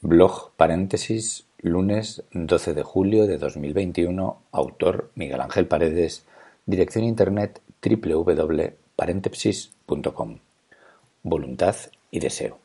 Blog paréntesis lunes 12 de julio de 2021 Autor Miguel Ángel Paredes Dirección internet www.paréntesis.com Voluntad y deseo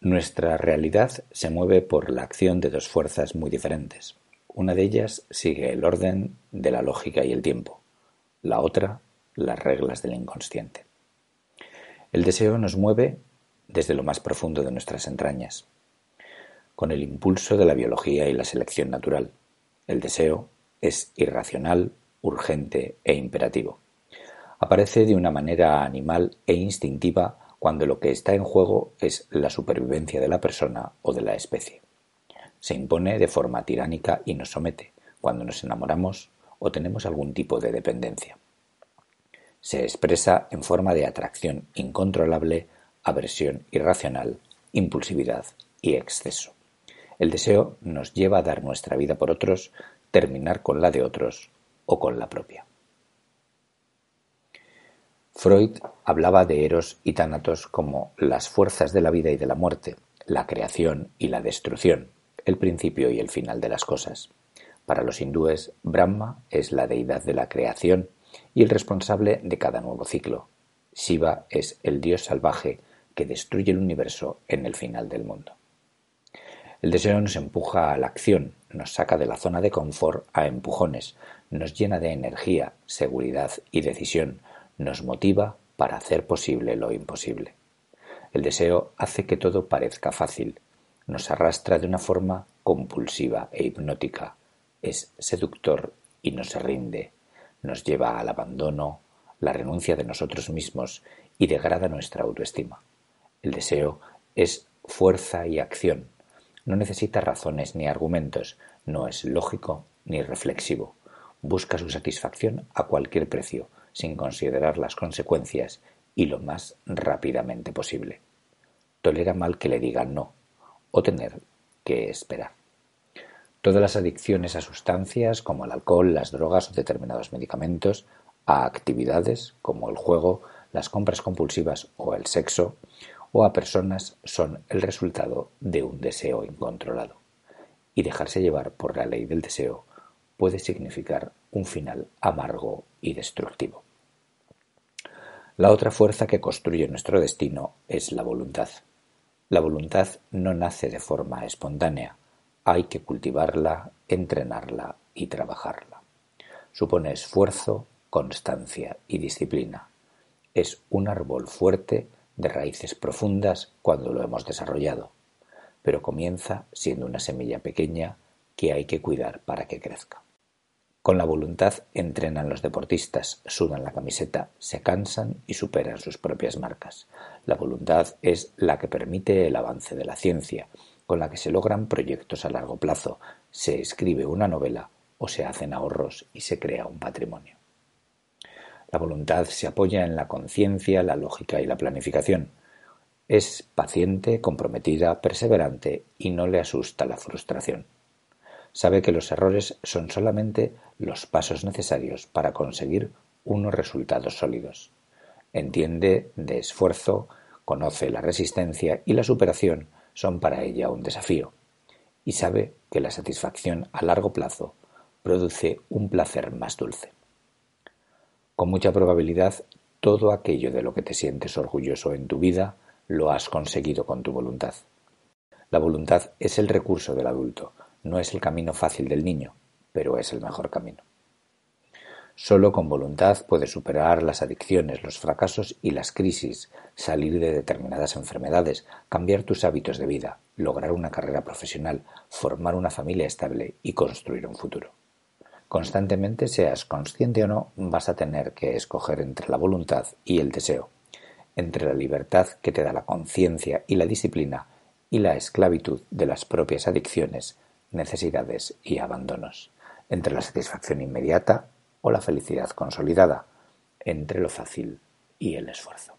Nuestra realidad se mueve por la acción de dos fuerzas muy diferentes. Una de ellas sigue el orden de la lógica y el tiempo, la otra las reglas del inconsciente. El deseo nos mueve desde lo más profundo de nuestras entrañas, con el impulso de la biología y la selección natural. El deseo es irracional, urgente e imperativo. Aparece de una manera animal e instintiva cuando lo que está en juego es la supervivencia de la persona o de la especie. Se impone de forma tiránica y nos somete cuando nos enamoramos o tenemos algún tipo de dependencia. Se expresa en forma de atracción incontrolable, aversión irracional, impulsividad y exceso. El deseo nos lleva a dar nuestra vida por otros, terminar con la de otros o con la propia. Freud hablaba de Eros y Tánatos como las fuerzas de la vida y de la muerte, la creación y la destrucción, el principio y el final de las cosas. Para los hindúes, Brahma es la deidad de la creación y el responsable de cada nuevo ciclo. Shiva es el dios salvaje que destruye el universo en el final del mundo. El deseo nos empuja a la acción, nos saca de la zona de confort a empujones, nos llena de energía, seguridad y decisión, nos motiva para hacer posible lo imposible. El deseo hace que todo parezca fácil, nos arrastra de una forma compulsiva e hipnótica, es seductor y no se rinde, nos lleva al abandono, la renuncia de nosotros mismos y degrada nuestra autoestima. El deseo es fuerza y acción, no necesita razones ni argumentos, no es lógico ni reflexivo. Busca su satisfacción a cualquier precio, sin considerar las consecuencias y lo más rápidamente posible. Tolera mal que le digan no o tener que esperar. Todas las adicciones a sustancias como el alcohol, las drogas o determinados medicamentos, a actividades como el juego, las compras compulsivas o el sexo, o a personas son el resultado de un deseo incontrolado. Y dejarse llevar por la ley del deseo puede significar un final amargo y destructivo. La otra fuerza que construye nuestro destino es la voluntad. La voluntad no nace de forma espontánea, hay que cultivarla, entrenarla y trabajarla. Supone esfuerzo, constancia y disciplina. Es un árbol fuerte de raíces profundas cuando lo hemos desarrollado, pero comienza siendo una semilla pequeña que hay que cuidar para que crezca. Con la voluntad entrenan los deportistas, sudan la camiseta, se cansan y superan sus propias marcas. La voluntad es la que permite el avance de la ciencia, con la que se logran proyectos a largo plazo, se escribe una novela o se hacen ahorros y se crea un patrimonio. La voluntad se apoya en la conciencia, la lógica y la planificación. Es paciente, comprometida, perseverante y no le asusta la frustración. Sabe que los errores son solamente los pasos necesarios para conseguir unos resultados sólidos. Entiende de esfuerzo, conoce la resistencia y la superación son para ella un desafío. Y sabe que la satisfacción a largo plazo produce un placer más dulce. Con mucha probabilidad, todo aquello de lo que te sientes orgulloso en tu vida lo has conseguido con tu voluntad. La voluntad es el recurso del adulto, no es el camino fácil del niño, pero es el mejor camino. Solo con voluntad puedes superar las adicciones, los fracasos y las crisis, salir de determinadas enfermedades, cambiar tus hábitos de vida, lograr una carrera profesional, formar una familia estable y construir un futuro. Constantemente, seas consciente o no, vas a tener que escoger entre la voluntad y el deseo, entre la libertad que te da la conciencia y la disciplina y la esclavitud de las propias adicciones, necesidades y abandonos, entre la satisfacción inmediata o la felicidad consolidada, entre lo fácil y el esfuerzo.